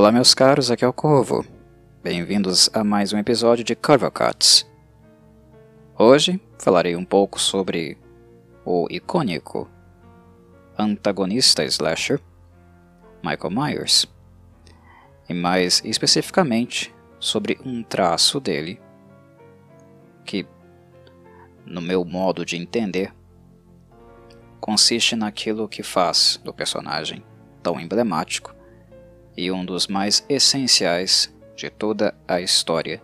Olá, meus caros, aqui é o Corvo. Bem-vindos a mais um episódio de Curva Cuts. Hoje falarei um pouco sobre o icônico antagonista slasher Michael Myers, e mais especificamente sobre um traço dele que, no meu modo de entender, consiste naquilo que faz do personagem tão emblemático e um dos mais essenciais de toda a história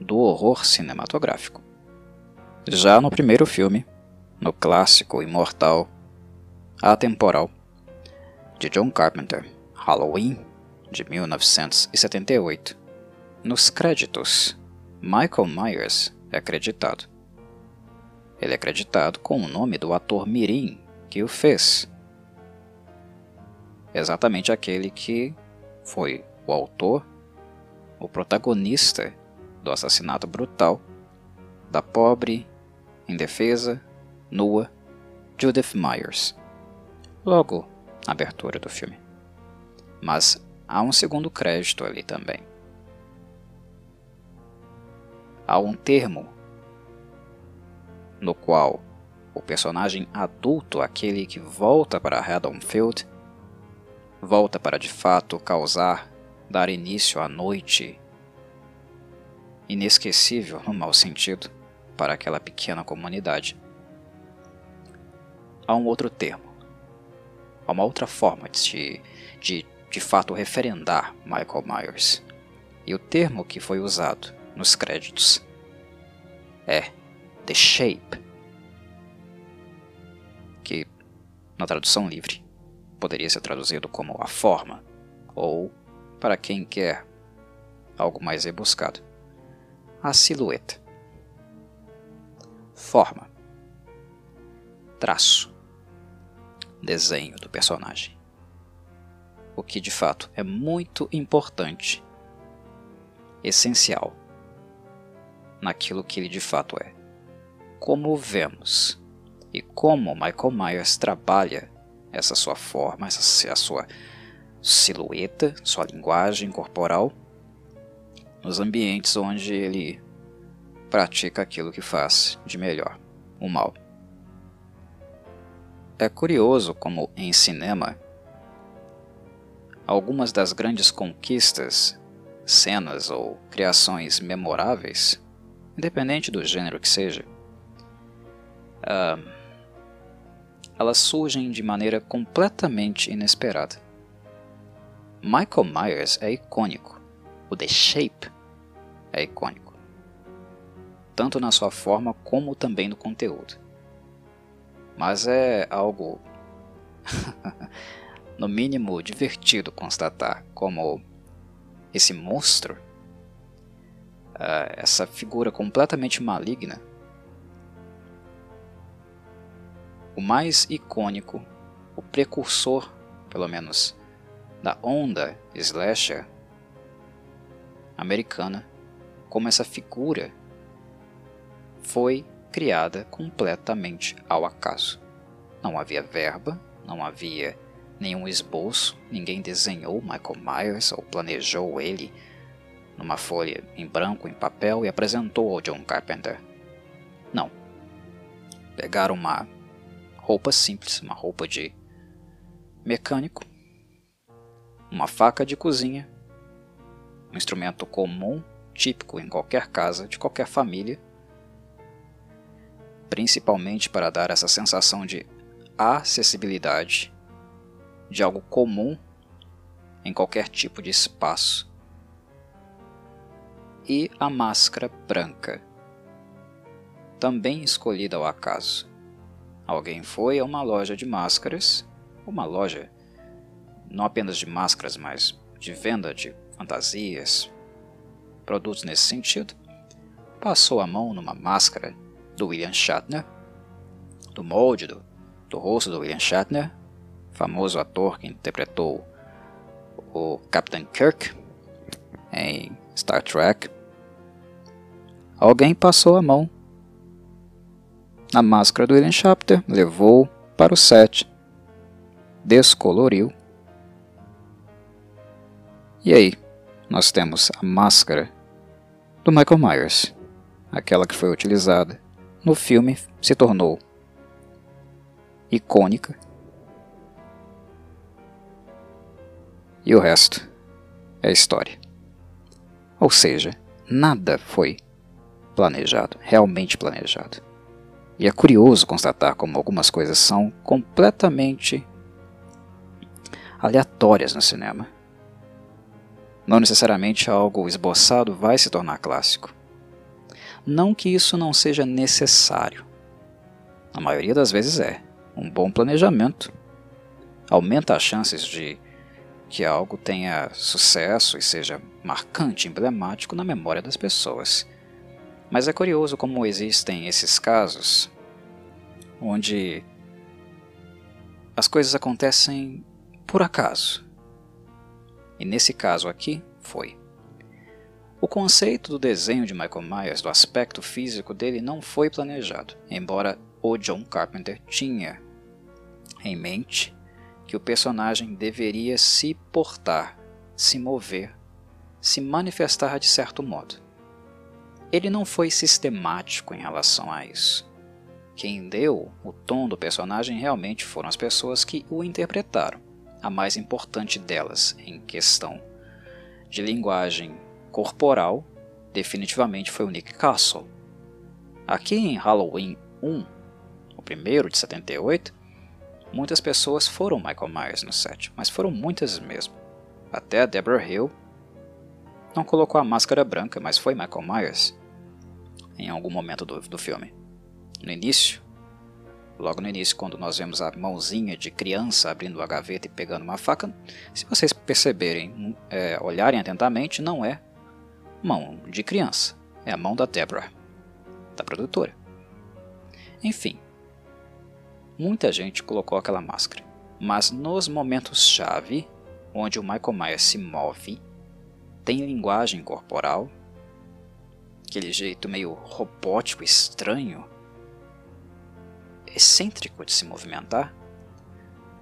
do horror cinematográfico. Já no primeiro filme, no clássico imortal, atemporal, de John Carpenter, Halloween, de 1978, nos créditos, Michael Myers é acreditado. Ele é acreditado com o nome do ator Mirim que o fez. Exatamente aquele que foi o autor o protagonista do assassinato brutal da pobre, indefesa, nua Judith Myers. Logo na abertura do filme. Mas há um segundo crédito ali também. Há um termo no qual o personagem adulto, aquele que volta para Haddonfield, volta para de fato causar dar início à noite inesquecível no mau sentido para aquela pequena comunidade. Há um outro termo, há uma outra forma de, de de fato referendar Michael Myers. E o termo que foi usado nos créditos é The Shape, que na tradução livre poderia ser traduzido como a forma ou para quem quer algo mais rebuscado. A silhueta. Forma. Traço. Desenho do personagem. O que de fato é muito importante, essencial, naquilo que ele de fato é. Como vemos e como Michael Myers trabalha essa sua forma, essa a sua silhueta, sua linguagem corporal, nos ambientes onde ele pratica aquilo que faz de melhor, o mal. É curioso como em cinema algumas das grandes conquistas, cenas ou criações memoráveis, independente do gênero que seja, uh, elas surgem de maneira completamente inesperada. Michael Myers é icônico. O The Shape é icônico. Tanto na sua forma como também no conteúdo. Mas é algo, no mínimo, divertido constatar como esse monstro, uh, essa figura completamente maligna, o mais icônico, o precursor, pelo menos, da onda slasher americana, como essa figura foi criada completamente ao acaso. Não havia verba, não havia nenhum esboço, ninguém desenhou Michael Myers ou planejou ele numa folha em branco em papel e apresentou ao John Carpenter. Não. Pegaram uma roupa simples, uma roupa de mecânico, uma faca de cozinha, um instrumento comum, típico em qualquer casa de qualquer família, principalmente para dar essa sensação de acessibilidade, de algo comum em qualquer tipo de espaço. E a máscara branca, também escolhida ao acaso. Alguém foi a uma loja de máscaras, uma loja não apenas de máscaras, mas de venda de fantasias, produtos nesse sentido, passou a mão numa máscara do William Shatner, do molde do, do rosto do William Shatner, famoso ator que interpretou o Captain Kirk em Star Trek. Alguém passou a mão na máscara do William Shatner, levou para o set, descoloriu E aí, nós temos a máscara do Michael Myers, aquela que foi utilizada no filme, se tornou icônica. E o resto é história. Ou seja, nada foi planejado, realmente planejado. E é curioso constatar como algumas coisas são completamente aleatórias no cinema. Não necessariamente algo esboçado vai se tornar clássico. Não que isso não seja necessário. A maioria das vezes é. Um bom planejamento aumenta as chances de que algo tenha sucesso e seja marcante, emblemático na memória das pessoas. Mas é curioso como existem esses casos onde as coisas acontecem por acaso. E nesse caso aqui, foi. O conceito do desenho de Michael Myers, do aspecto físico dele, não foi planejado, embora o John Carpenter tinha em mente que o personagem deveria se portar, se mover, se manifestar de certo modo. Ele não foi sistemático em relação a isso. Quem deu o tom do personagem realmente foram as pessoas que o interpretaram. A mais importante delas, em questão de linguagem corporal, definitivamente foi o Nick Castle. Aqui em Halloween 1, o primeiro de 78, muitas pessoas foram Michael Myers no set, mas foram muitas mesmo. Até a Deborah Hill não colocou a máscara branca, mas foi Michael Myers em algum momento do, do filme. No início, logo no início, quando nós vemos a mãozinha de criança abrindo a gaveta e pegando uma faca, se vocês perceberem, é, olharem atentamente, não é mão de criança, é a mão da Deborah, da produtora. Enfim, muita gente colocou aquela máscara, mas nos momentos-chave, onde o Michael Myers se move tem linguagem corporal, aquele jeito meio robótico, estranho, excêntrico de se movimentar.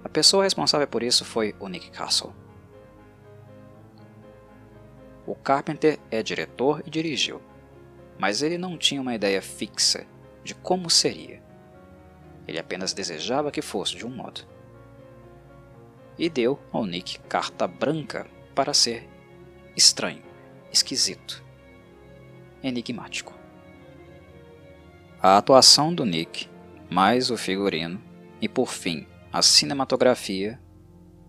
A pessoa responsável por isso foi o Nick Castle. O Carpenter é diretor e dirigiu, mas ele não tinha uma ideia fixa de como seria. Ele apenas desejava que fosse de um modo. E deu ao Nick carta branca para ser estranho, esquisito, enigmático. A atuação do Nick, mais o figurino e por fim a cinematografia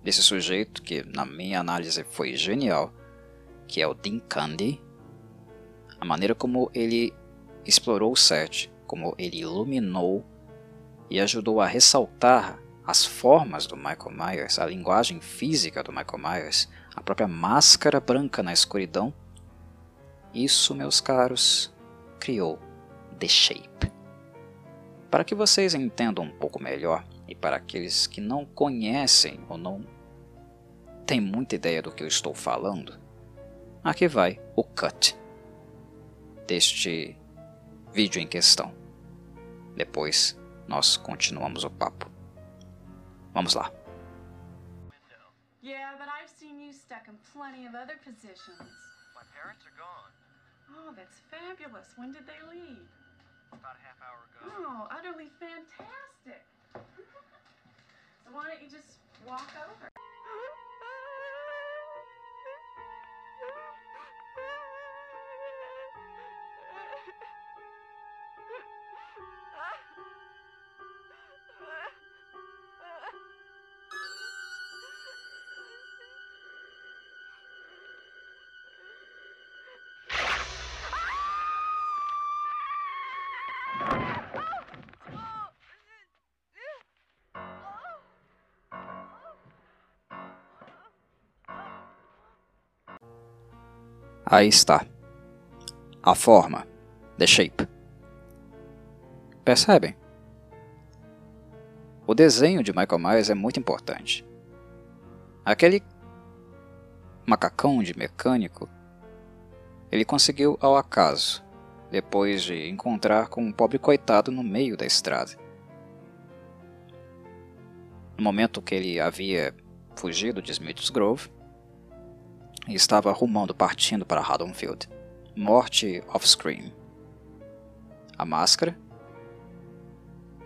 desse sujeito que na minha análise foi genial, que é o Dean Candy, a maneira como ele explorou o set, como ele iluminou e ajudou a ressaltar as formas do Michael Myers, a linguagem física do Michael Myers, a própria máscara branca na escuridão. Isso, meus caros, criou The Shape. Para que vocês entendam um pouco melhor, e para aqueles que não conhecem ou não têm muita ideia do que eu estou falando, aqui vai o cut deste vídeo em questão. Depois nós continuamos o papo. Vamos lá. Yeah, but I've seen you stuck in plenty of other positions. My parents are gone. Oh, that's fabulous. When did they leave? About a half hour ago. Oh, utterly fantastic. so why don't you just walk over? Aí está. A forma. The shape. Percebem? O desenho de Michael Myers é muito importante. Aquele macacão de mecânico, ele conseguiu ao acaso, depois de encontrar com um pobre coitado no meio da estrada. No momento que ele havia fugido de Smith's Grove, e estava rumando partindo para Haddonfield. Morte off-screen. A máscara.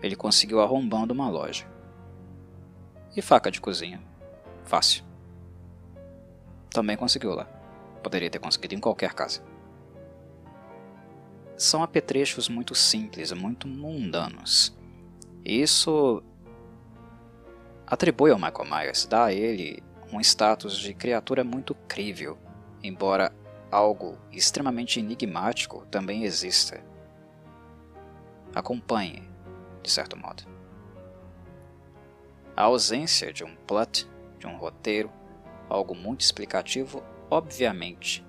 Ele conseguiu arrombando uma loja. E faca de cozinha. Fácil. Também conseguiu lá. Poderia ter conseguido em qualquer casa. São apetrechos muito simples, muito mundanos. Isso atribui ao Michael Myers, dá a ele um status de criatura muito crível, embora algo extremamente enigmático também exista. Acompanhe, de certo modo. A ausência de um plot, de um roteiro, algo muito explicativo, obviamente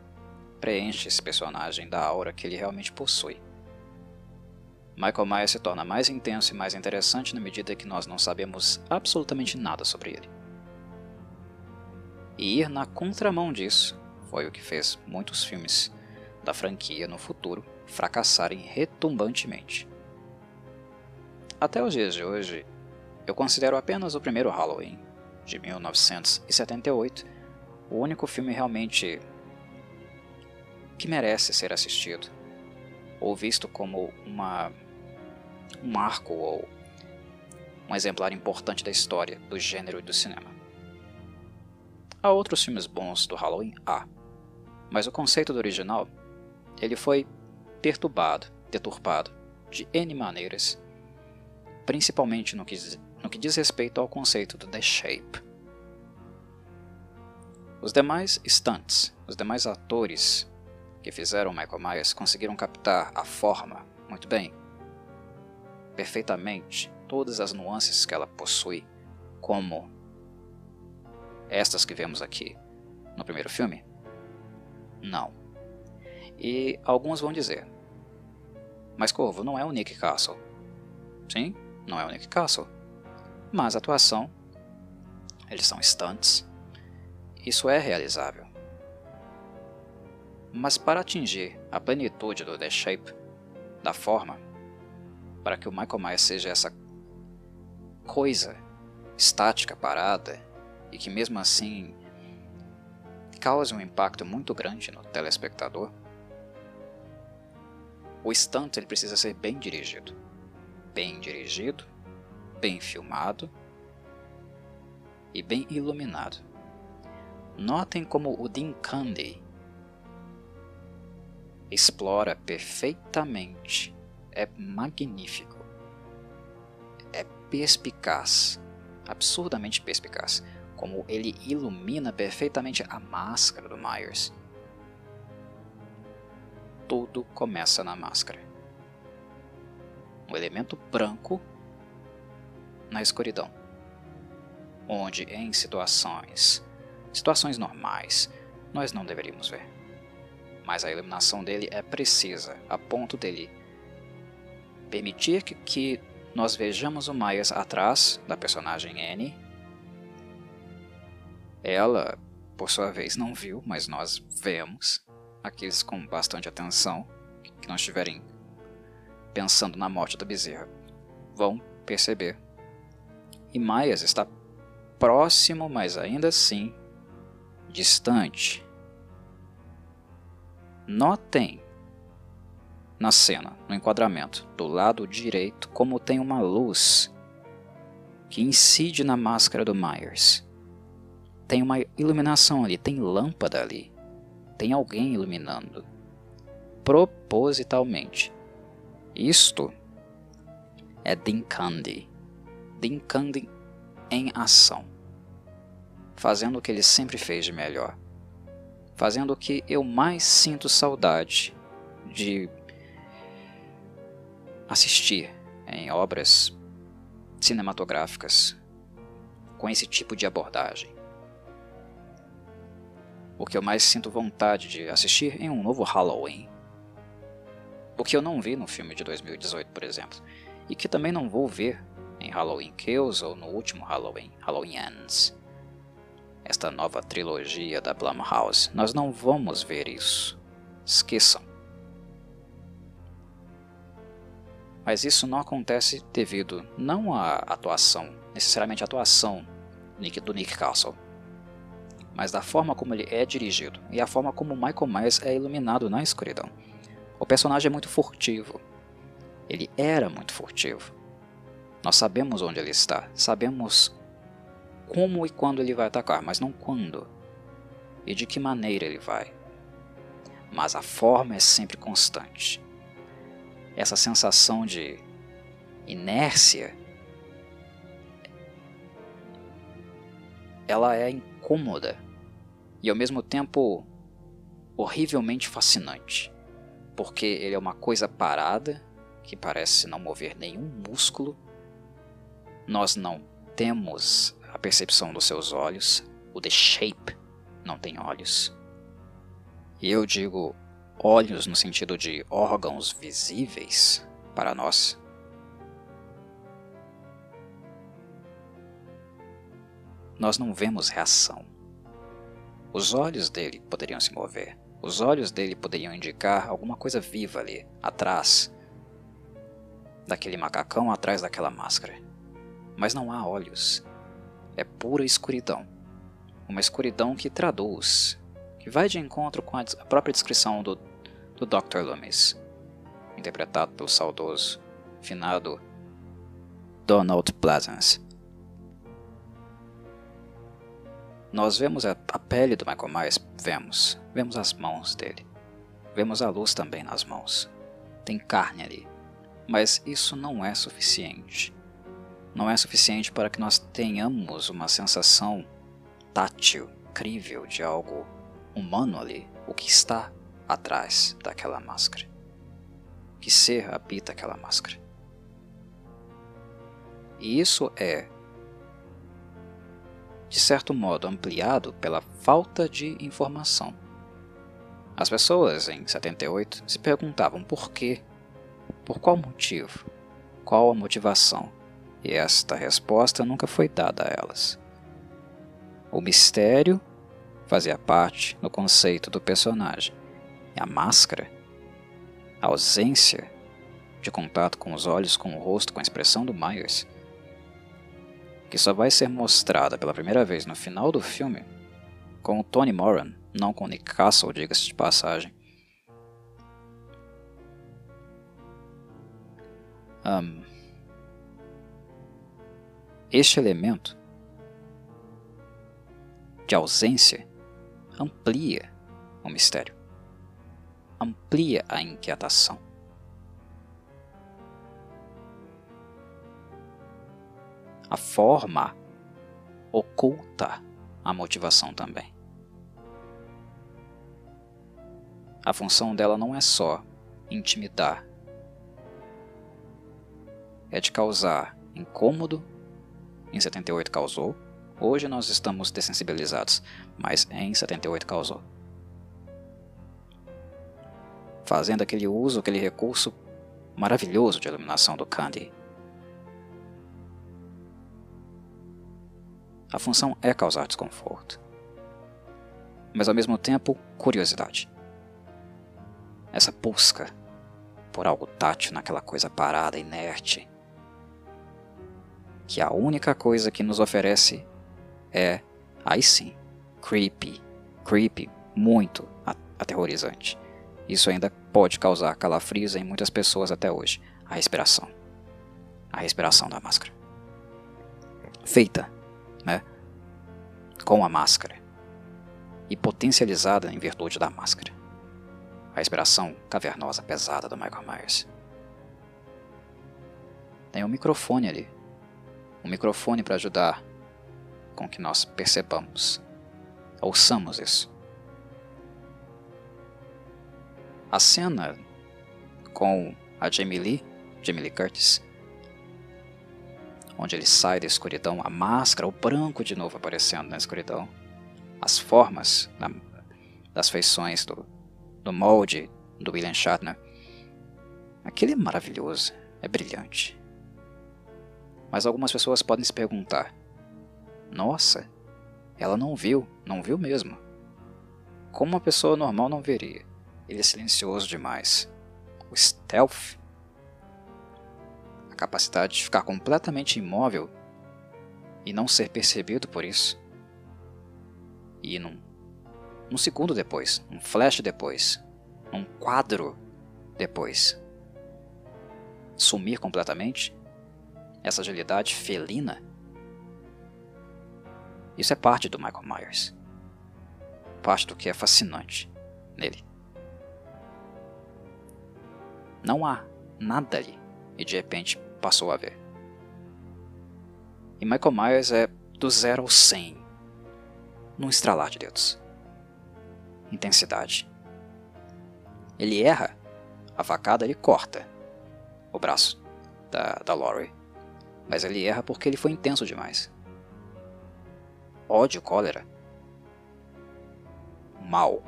preenche esse personagem da aura que ele realmente possui. Michael Myers se torna mais intenso e mais interessante na medida que nós não sabemos absolutamente nada sobre ele. E ir na contramão disso foi o que fez muitos filmes da franquia no futuro fracassarem retumbantemente. Até os dias de hoje, eu considero apenas o primeiro Halloween, de 1978, o único filme realmente que merece ser assistido, ou visto como uma, um marco ou um exemplar importante da história do gênero e do cinema. Há outros filmes bons do Halloween? Há. Mas o conceito do original, ele foi perturbado, deturpado, de N maneiras, principalmente no que, no que diz respeito ao conceito do The Shape. Os demais stunts, os demais atores que fizeram Michael Myers conseguiram captar a forma muito bem, perfeitamente, todas as nuances que ela possui, como estas que vemos aqui no primeiro filme? Não. E alguns vão dizer: Mas Corvo não é o Nick Castle. Sim, não é o Nick Castle. Mas a atuação, eles são stunts. Isso é realizável. Mas para atingir a plenitude do The Shape, da forma, para que o Michael Myers seja essa coisa estática, parada, e que mesmo assim cause um impacto muito grande no telespectador, o stunt ele precisa ser bem dirigido. Bem dirigido, bem filmado e bem iluminado. Notem como o Dean Candy explora perfeitamente, é magnífico, é perspicaz, absurdamente perspicaz, como ele ilumina perfeitamente a máscara do Myers. Tudo começa na máscara. Um elemento branco na escuridão, onde em situações, situações normais, nós não deveríamos ver mas a iluminação dele é precisa, a ponto dele permitir que, que nós vejamos o Myers atrás da personagem Annie. Ela, por sua vez, não viu, mas nós vemos. Aqueles com bastante atenção, que não estiverem pensando na morte da bezerra, vão perceber. E Myers está próximo, mas ainda assim distante. Notem na cena, no enquadramento, do lado direito, como tem uma luz que incide na máscara do Myers. Tem uma iluminação ali, tem lâmpada ali, tem alguém iluminando. Propositalmente. Isto é Dinkandi. Dinkandi em ação. Fazendo o que ele sempre fez de melhor fazendo o que eu mais sinto saudade de assistir em obras cinematográficas com esse tipo de abordagem. O que eu mais sinto vontade de assistir em um novo Halloween. O que eu não vi no filme de 2018, por exemplo, e que também não vou ver em Halloween Kills ou no último Halloween, Halloween Ends esta nova trilogia da Blumhouse. Nós não vamos ver isso. Esqueçam. Mas isso não acontece devido não à atuação, necessariamente à atuação do Nick Castle, mas da forma como ele é dirigido e a forma como Michael Myers é iluminado na escuridão. O personagem é muito furtivo. Ele era muito furtivo. Nós sabemos onde ele está, sabemos como e quando ele vai atacar, mas não quando e de que maneira ele vai. Mas a forma é sempre constante. Essa sensação de inércia ela é incômoda e ao mesmo tempo horrivelmente fascinante, porque ele é uma coisa parada que parece não mover nenhum músculo. Nós não temos a percepção dos seus olhos, o The Shape não tem olhos. E eu digo olhos no sentido de órgãos visíveis para nós. Nós não vemos reação. Os olhos dele poderiam se mover. Os olhos dele poderiam indicar alguma coisa viva ali, atrás daquele macacão, atrás daquela máscara. Mas não há olhos. É pura escuridão uma escuridão que traduz, que vai de encontro com a própria descrição do, do Dr. Loomis, interpretado pelo saudoso, finado Donald Pleasance. Nós vemos a, a pele do Michael Myers, vemos, vemos as mãos dele, vemos a luz também nas mãos, tem carne ali, mas isso não é suficiente. Não é suficiente para que nós tenhamos uma sensação tátil, crível de algo humano ali, o que está atrás daquela máscara. Que ser habita aquela máscara. E isso é, de certo modo, ampliado pela falta de informação. As pessoas em 78 se perguntavam por quê, por qual motivo, qual a motivação, e esta resposta nunca foi dada a elas. O mistério fazia parte do conceito do personagem. E a máscara, a ausência de contato com os olhos, com o rosto, com a expressão do Myers, que só vai ser mostrada pela primeira vez no final do filme, com o Tony Moran, não com Nick Castle, diga-se de passagem. Um, este elemento de ausência amplia o mistério, amplia a inquietação. A forma oculta a motivação também. A função dela não é só intimidar, é de causar incômodo, em 78 causou, Hoje nós estamos dessensibilizados, mas em 78 causou. Fazendo aquele uso, aquele recurso maravilhoso de iluminação do Candy. A função é causar desconforto, mas ao mesmo tempo curiosidade. Essa busca por algo tátil naquela coisa parada, inerte, que a única coisa que nos oferece é, aí sim, creepy, creepy, muito aterrorizante. Isso ainda pode causar calafrios em muitas pessoas até hoje. A respiração. A respiração da máscara. Feita, né? Com a máscara. E potencializada em virtude da máscara. A respiração cavernosa, pesada do Michael Myers. Tem um microfone ali. Um microfone para ajudar com que nós percebamos, ouçamos isso. A cena com a Jamie Lee, Jamie Lee Curtis, onde ele sai da escuridão, a máscara, o branco de novo aparecendo na escuridão, as formas na, das feições do, do molde do William Shatner. Aquele é maravilhoso, é brilhante. Mas algumas pessoas podem se perguntar: nossa, ela não viu, não viu mesmo. Como uma pessoa normal não veria. Ele é silencioso demais. O stealth, capacidade de ficar completamente imóvel e não ser percebido por isso. e num, num segundo depois, um flash depois, um quadro depois, sumir completamente, essa agilidade felina, isso é parte do Michael Myers. Parte do que é fascinante nele. Não há nada ali e de repente passou a ver. E Michael Myers é do zero ao 100 num estralar de dedos. Intensidade. Ele erra, a facada ele corta o braço da, da Laurie. Mas ele erra porque ele foi intenso demais. Ódio, cólera. Mal.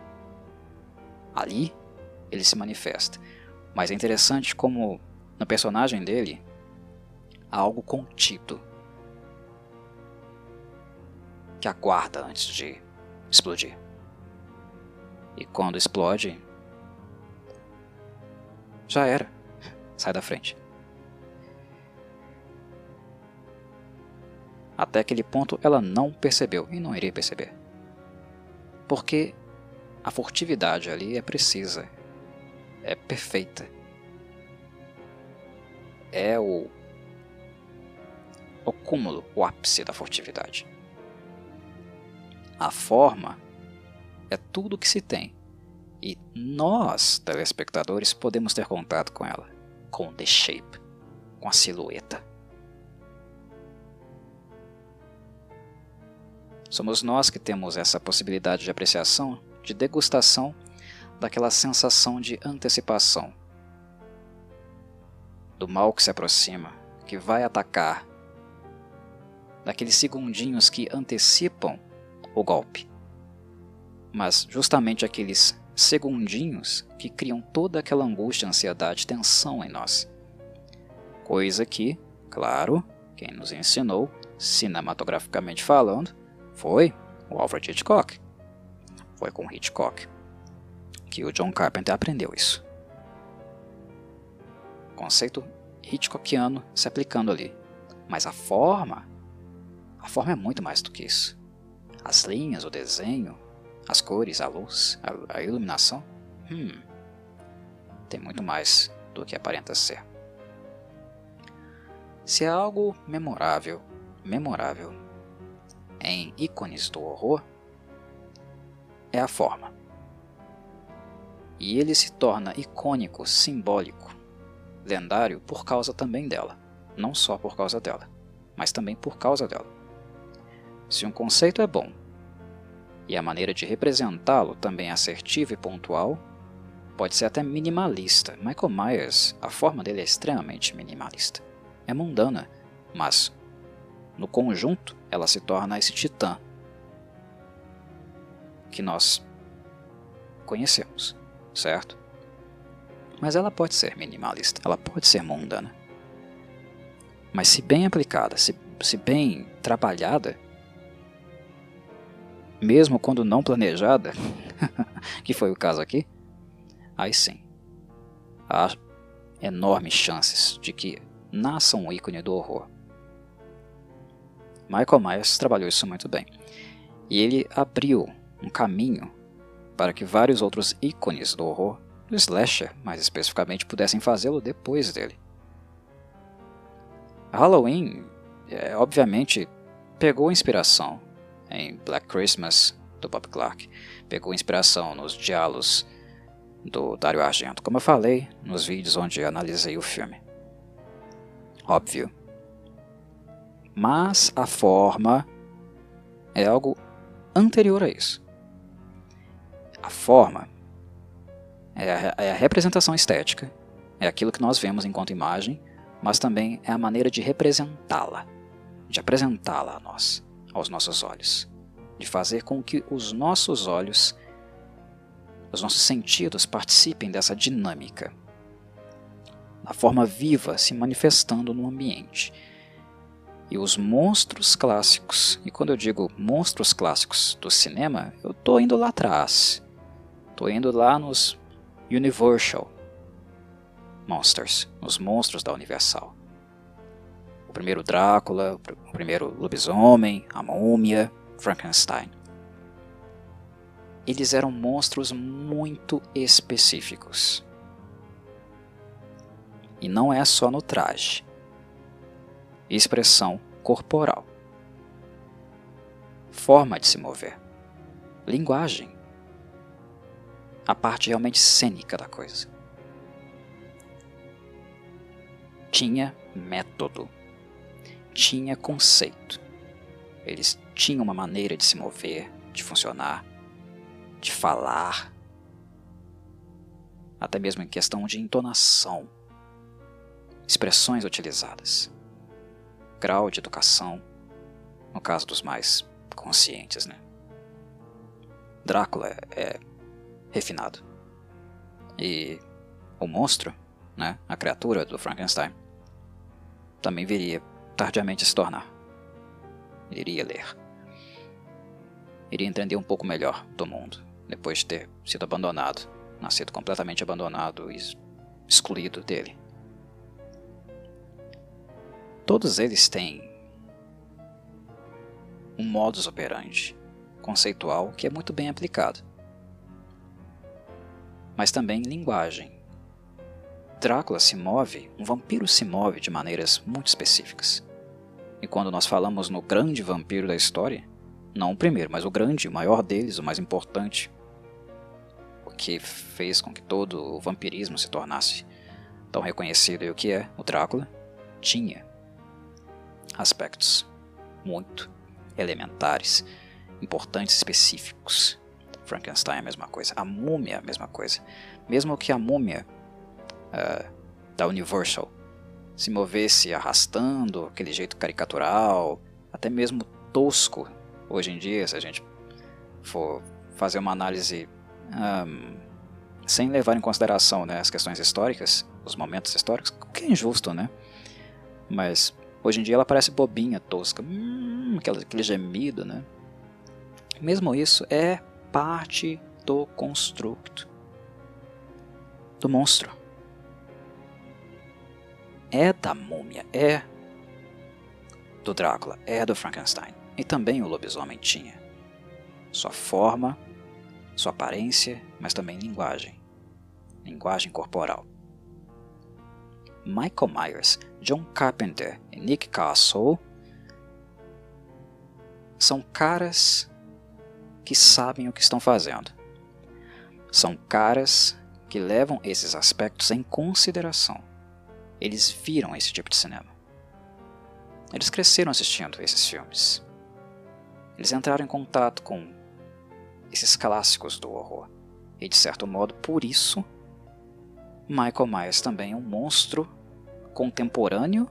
Ali ele se manifesta. Mas é interessante como no personagem dele algo contido que aguarda antes de explodir. E quando explode, já era. Sai da frente. Até aquele ponto ela não percebeu e não iria perceber. Porque a furtividade ali é precisa, é perfeita. É o, o cúmulo, o ápice da furtividade. A forma é tudo que se tem e nós, telespectadores, podemos ter contato com ela, com the shape, com a silhueta. Somos nós que temos essa possibilidade de apreciação, de degustação daquela sensação de antecipação, do mal que se aproxima, que vai atacar, daqueles segundinhos que antecipam o golpe. Mas justamente aqueles segundinhos que criam toda aquela angústia, ansiedade, tensão em nós. Coisa que, claro, quem nos ensinou, cinematograficamente falando, foi o Alfred Hitchcock. Foi com Hitchcock que o John Carpenter aprendeu isso. Conceito Hitchcockiano se aplicando ali. Mas a forma, a forma é muito mais do que isso as linhas, o desenho, as cores, a luz, a, a iluminação, hum, tem muito mais do que aparenta ser. Se é algo memorável, memorável em ícones do horror, é a forma. E ele se torna icônico, simbólico, lendário por causa também dela. Não só por causa dela, mas também por causa dela. Se um conceito é bom e a maneira de representá-lo também é assertiva e pontual, pode ser até minimalista. Michael Myers, a forma dele é extremamente minimalista. É mundana, mas no conjunto ela se torna esse titã que nós conhecemos, certo? Mas ela pode ser minimalista, ela pode ser mundana. Mas se bem aplicada, se, se bem trabalhada, mesmo quando não planejada, que foi o caso aqui, aí sim, há enormes chances de que nasça um ícone do horror. Michael Myers trabalhou isso muito bem, e ele abriu um caminho para que vários outros ícones do horror, do slasher mais especificamente, pudessem fazê-lo depois dele. Halloween, é, obviamente, pegou inspiração em Black Christmas, do Bob Clark. Pegou inspiração nos diálogos do Dario Argento, como eu falei nos vídeos onde analisei o filme. Óbvio. Mas a forma é algo anterior a isso. A forma é a, é a representação estética, é aquilo que nós vemos enquanto imagem, mas também é a maneira de representá-la, de apresentá-la a nós aos nossos olhos, de fazer com que os nossos olhos, os nossos sentidos participem dessa dinâmica, a forma viva se manifestando no ambiente. E os monstros clássicos, e quando eu digo monstros clássicos do cinema, eu estou indo lá atrás, estou indo lá nos Universal Monsters, nos monstros da Universal o primeiro Drácula, o primeiro lobisomem, a múmia, Frankenstein. eles eram monstros muito específicos. E não é só no traje. Expressão corporal. Forma de se mover. Linguagem. A parte realmente cênica da coisa. Tinha método. Tinha conceito. Eles tinham uma maneira de se mover, de funcionar, de falar, até mesmo em questão de entonação, expressões utilizadas, grau de educação, no caso dos mais conscientes, né? Drácula é, refinado. E o monstro, né, a criatura do Frankenstein, também viria tardiamente se tornar. Ele iria ler. Iria entender um pouco melhor do mundo depois de ter sido abandonado, nascido completamente abandonado e excluído dele. Todos eles têm um modus operandi conceitual que é muito bem aplicado, mas também linguagem. Drácula se move, um vampiro se move de maneiras muito específicas. E quando nós falamos no grande vampiro da história, não o primeiro, mas o grande, o maior deles, o mais importante, que fez com que todo o vampirismo se tornasse tão reconhecido e o que é o Drácula, tinha aspectos muito elementares, importantes, específicos. Frankenstein é a mesma coisa, a múmia é a mesma coisa. Mesmo que a múmia uh, da Universal se movesse arrastando, aquele jeito caricatural, até mesmo tosco, hoje em dia, se a gente for fazer uma análise um, sem levar em consideração né, as questões históricas, os momentos históricos, o que é injusto, né? Mas hoje em dia ela parece bobinha, tosca, hum, aquele, aquele gemido, né? Mesmo isso é parte do construto do monstro. É da múmia, é do Drácula, é do Frankenstein. E também o lobisomem tinha. Sua forma sua aparência, mas também linguagem. Linguagem corporal. Michael Myers, John Carpenter e Nick Castle são caras que sabem o que estão fazendo. São caras que levam esses aspectos em consideração. Eles viram esse tipo de cinema. Eles cresceram assistindo esses filmes. Eles entraram em contato com esses clássicos do horror. E de certo modo, por isso, Michael Myers também é um monstro contemporâneo,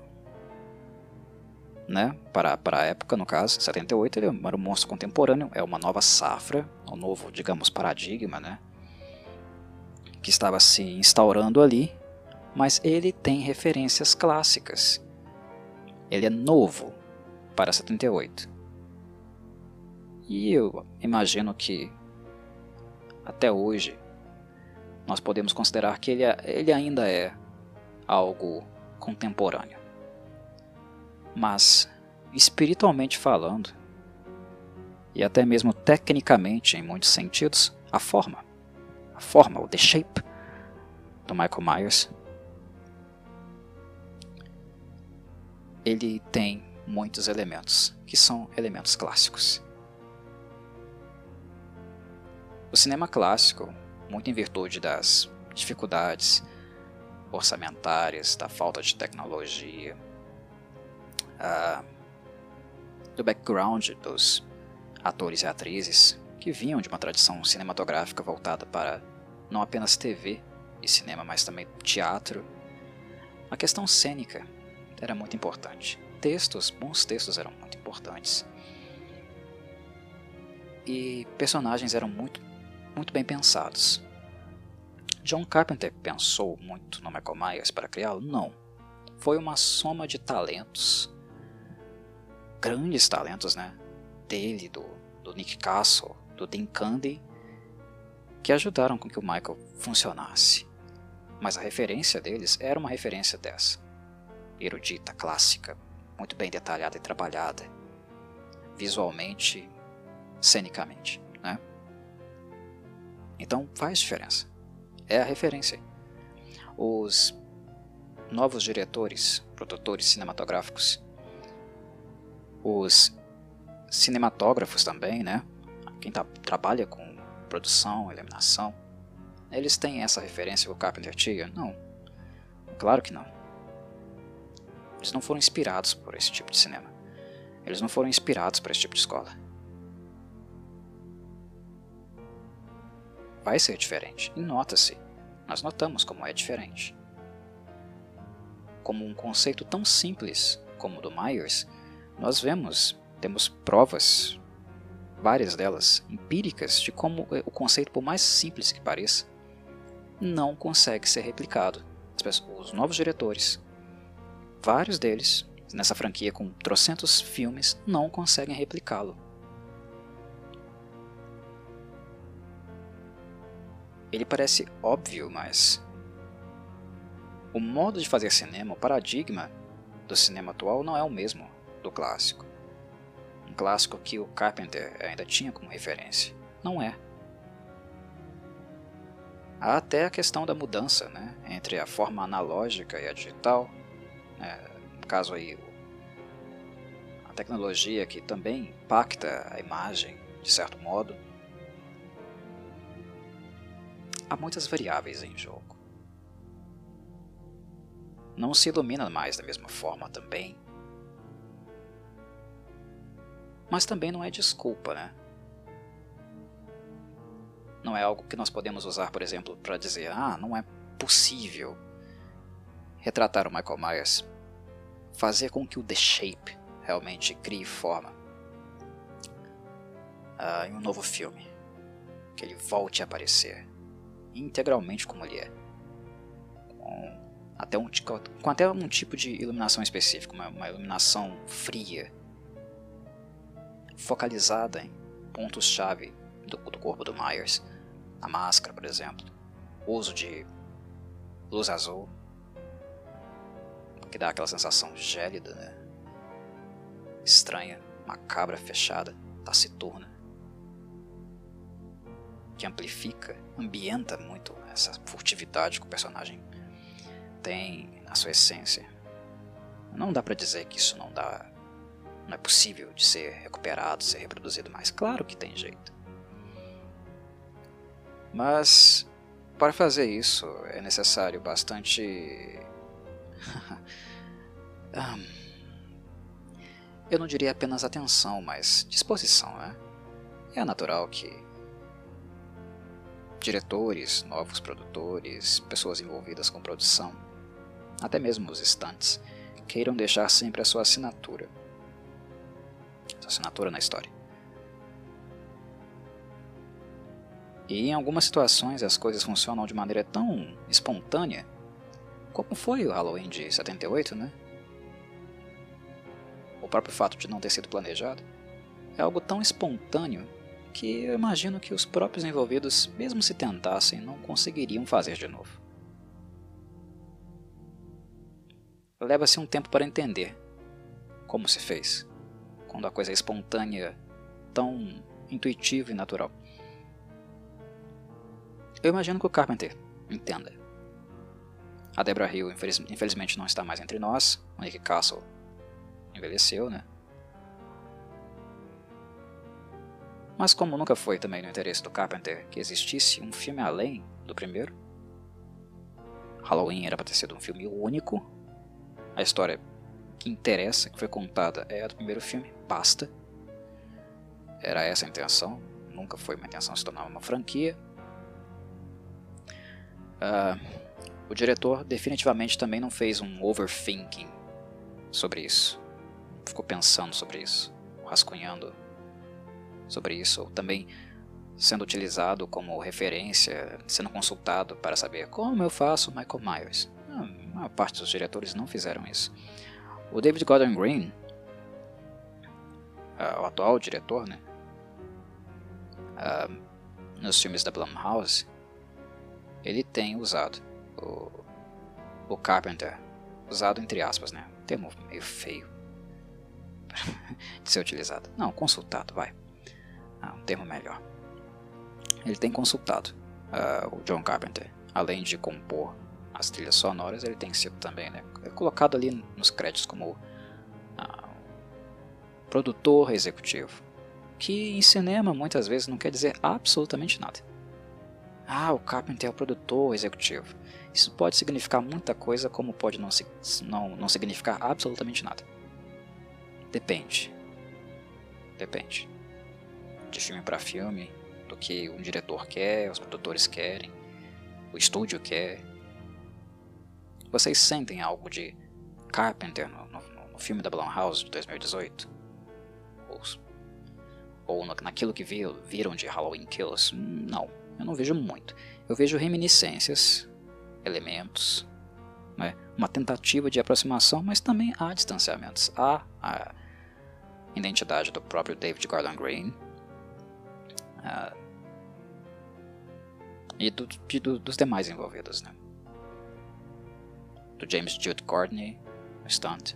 né? Para, para a época, no caso, 78, ele era um monstro contemporâneo, é uma nova safra, um novo, digamos, paradigma, né? Que estava se instaurando ali, mas ele tem referências clássicas. Ele é novo para 78. E eu imagino que até hoje nós podemos considerar que ele, é, ele ainda é algo contemporâneo. Mas, espiritualmente falando, e até mesmo tecnicamente em muitos sentidos, a forma, a forma, o the shape do Michael Myers, ele tem muitos elementos que são elementos clássicos. O cinema clássico, muito em virtude das dificuldades orçamentárias, da falta de tecnologia, uh, do background dos atores e atrizes que vinham de uma tradição cinematográfica voltada para não apenas TV e cinema, mas também teatro. A questão cênica era muito importante. Textos, bons textos eram muito importantes. E personagens eram muito muito bem pensados. John Carpenter pensou muito no Michael Myers para criá-lo? Não. Foi uma soma de talentos, grandes talentos, né? Dele, do, do Nick Castle, do Dean Candy, que ajudaram com que o Michael funcionasse. Mas a referência deles era uma referência dessa. Erudita, clássica, muito bem detalhada e trabalhada, visualmente, cenicamente. Né? Então faz diferença. É a referência. Os novos diretores, produtores cinematográficos, os cinematógrafos também, né? Quem tá, trabalha com produção, iluminação, eles têm essa referência que o Carpenter tinha? Não. Claro que não. Eles não foram inspirados por esse tipo de cinema. Eles não foram inspirados por esse tipo de escola. Vai ser diferente, e nota-se. Nós notamos como é diferente. Como um conceito tão simples como o do Myers, nós vemos, temos provas, várias delas empíricas, de como o conceito, por mais simples que pareça, não consegue ser replicado. Os novos diretores, vários deles, nessa franquia com trocentos filmes, não conseguem replicá-lo. Ele parece óbvio, mas o modo de fazer cinema, o paradigma do cinema atual não é o mesmo do clássico. Um clássico que o Carpenter ainda tinha como referência. Não é. Há até a questão da mudança né, entre a forma analógica e a digital. Né, no caso aí, a tecnologia que também impacta a imagem de certo modo. Há muitas variáveis em jogo. Não se ilumina mais da mesma forma também. Mas também não é desculpa, né? Não é algo que nós podemos usar, por exemplo, para dizer: ah, não é possível retratar o Michael Myers, fazer com que o The Shape realmente crie forma uh, em um novo filme, que ele volte a aparecer integralmente como ele é, com até um, com até um tipo de iluminação específica, uma, uma iluminação fria, focalizada em pontos-chave do, do corpo do Myers, a máscara, por exemplo, uso de luz azul, que dá aquela sensação gélida, né? estranha, macabra, fechada, taciturna, que amplifica, ambienta muito essa furtividade que o personagem tem na sua essência. Não dá para dizer que isso não dá, não é possível de ser recuperado, ser reproduzido mais. Claro que tem jeito. Mas para fazer isso é necessário bastante. Eu não diria apenas atenção, mas disposição, né? É natural que diretores, novos produtores, pessoas envolvidas com produção, até mesmo os estantes, queiram deixar sempre a sua assinatura. Sua assinatura na história. E em algumas situações as coisas funcionam de maneira tão espontânea, como foi o Halloween de 78, né? O próprio fato de não ter sido planejado é algo tão espontâneo que eu imagino que os próprios envolvidos, mesmo se tentassem, não conseguiriam fazer de novo. Leva-se um tempo para entender como se fez, quando a coisa é espontânea, tão intuitiva e natural. Eu imagino que o Carpenter entenda. A Debra Hill, infeliz, infelizmente, não está mais entre nós. O Nick Castle envelheceu, né? Mas como nunca foi também no interesse do Carpenter que existisse um filme além do primeiro, Halloween era para ter sido um filme único, a história que interessa, que foi contada, é a do primeiro filme, basta. Era essa a intenção, nunca foi uma intenção se tornar uma franquia, Uh, o diretor definitivamente também não fez um overthinking sobre isso. Ficou pensando sobre isso, rascunhando sobre isso, ou também sendo utilizado como referência, sendo consultado para saber como eu faço Michael Myers. A maior parte dos diretores não fizeram isso. O David Gordon Green, o atual diretor, né, nos filmes da Blumhouse, ele tem usado o, o Carpenter, usado entre aspas, né? Termo meio feio de ser utilizado. Não, consultado, vai. Ah, um termo melhor. Ele tem consultado uh, o John Carpenter, além de compor as trilhas sonoras, ele tem sido também né, colocado ali nos créditos como uh, produtor executivo, que em cinema muitas vezes não quer dizer absolutamente nada. Ah, o Carpenter é o produtor executivo. Isso pode significar muita coisa, como pode não, não, não significar absolutamente nada. Depende. Depende. De filme para filme, do que um diretor quer, os produtores querem, o estúdio quer. Vocês sentem algo de Carpenter no, no, no filme da Blumhouse de 2018? Ou, ou no, naquilo que viram, de Halloween Kills? Não, eu não vejo muito. Eu vejo reminiscências, elementos, né? uma tentativa de aproximação, mas também há distanciamentos. Há a identidade do próprio David Gordon Green, uh, e do, de, do, dos demais envolvidos, né? Do James Jude Courtney, Stunt.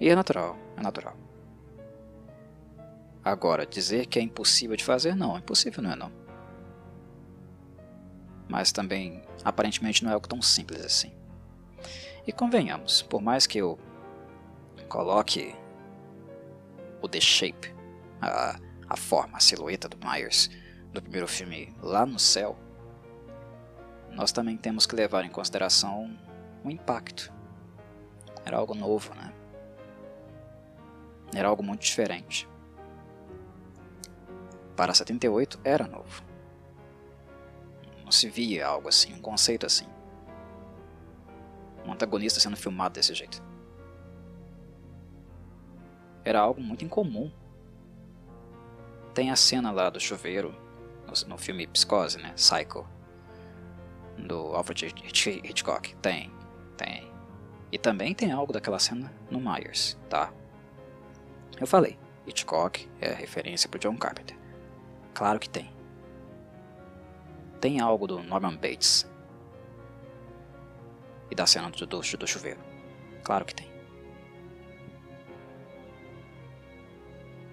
E é natural, é natural. Agora, dizer que é impossível de fazer, não, impossível não é não. Mas também, aparentemente, não é algo tão simples assim. E convenhamos, por mais que eu coloque o The Shape, a, a forma, a silhueta do Myers, do primeiro filme lá no céu, nós também temos que levar em consideração o impacto. Era algo novo, né? Era algo muito diferente. Para 78 era novo. Não se via algo assim, um conceito assim. Um antagonista sendo filmado desse jeito. Era algo muito incomum. Tem a cena lá do chuveiro no, filme Psicose, né? Psycho. Do Alfred Hitchcock. Tem, tem. E também tem algo daquela cena no Myers, tá? Eu falei, Hitchcock é referência pro John Carpenter. Claro que tem. Tem algo do Norman Bates. E da cena do, do, do chuveiro. Claro que tem.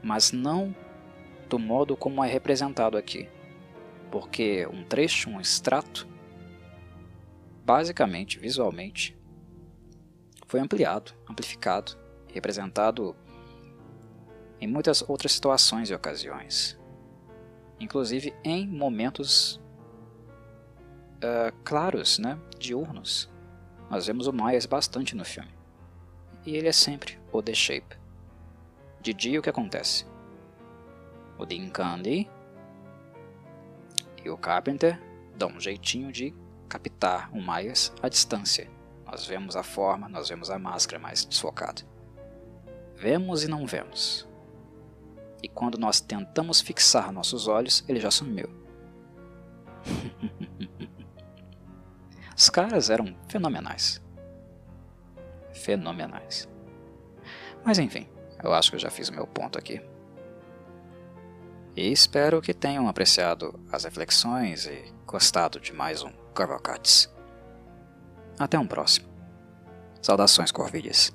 Mas não do modo como é representado aqui porque um trecho, um extrato, basicamente, visualmente, foi ampliado, amplificado, representado em muitas outras situações e ocasiões, inclusive em momentos uh, claros, né, diurnos. Nós vemos o Myers bastante no filme, e ele é sempre o The Shape. De dia o que acontece? O Dean Candy e o Carpenter dão um jeitinho de captar o Myers à distância. Nós vemos a forma, nós vemos a máscara mais desfocada. Vemos e não vemos. E quando nós tentamos fixar nossos olhos, ele já sumiu. Os caras eram fenomenais. Fenomenais. Mas enfim, eu acho que eu já fiz o meu ponto aqui. E espero que tenham apreciado as reflexões e gostado de mais um Corvocates. Até um próximo. Saudações, Corvides.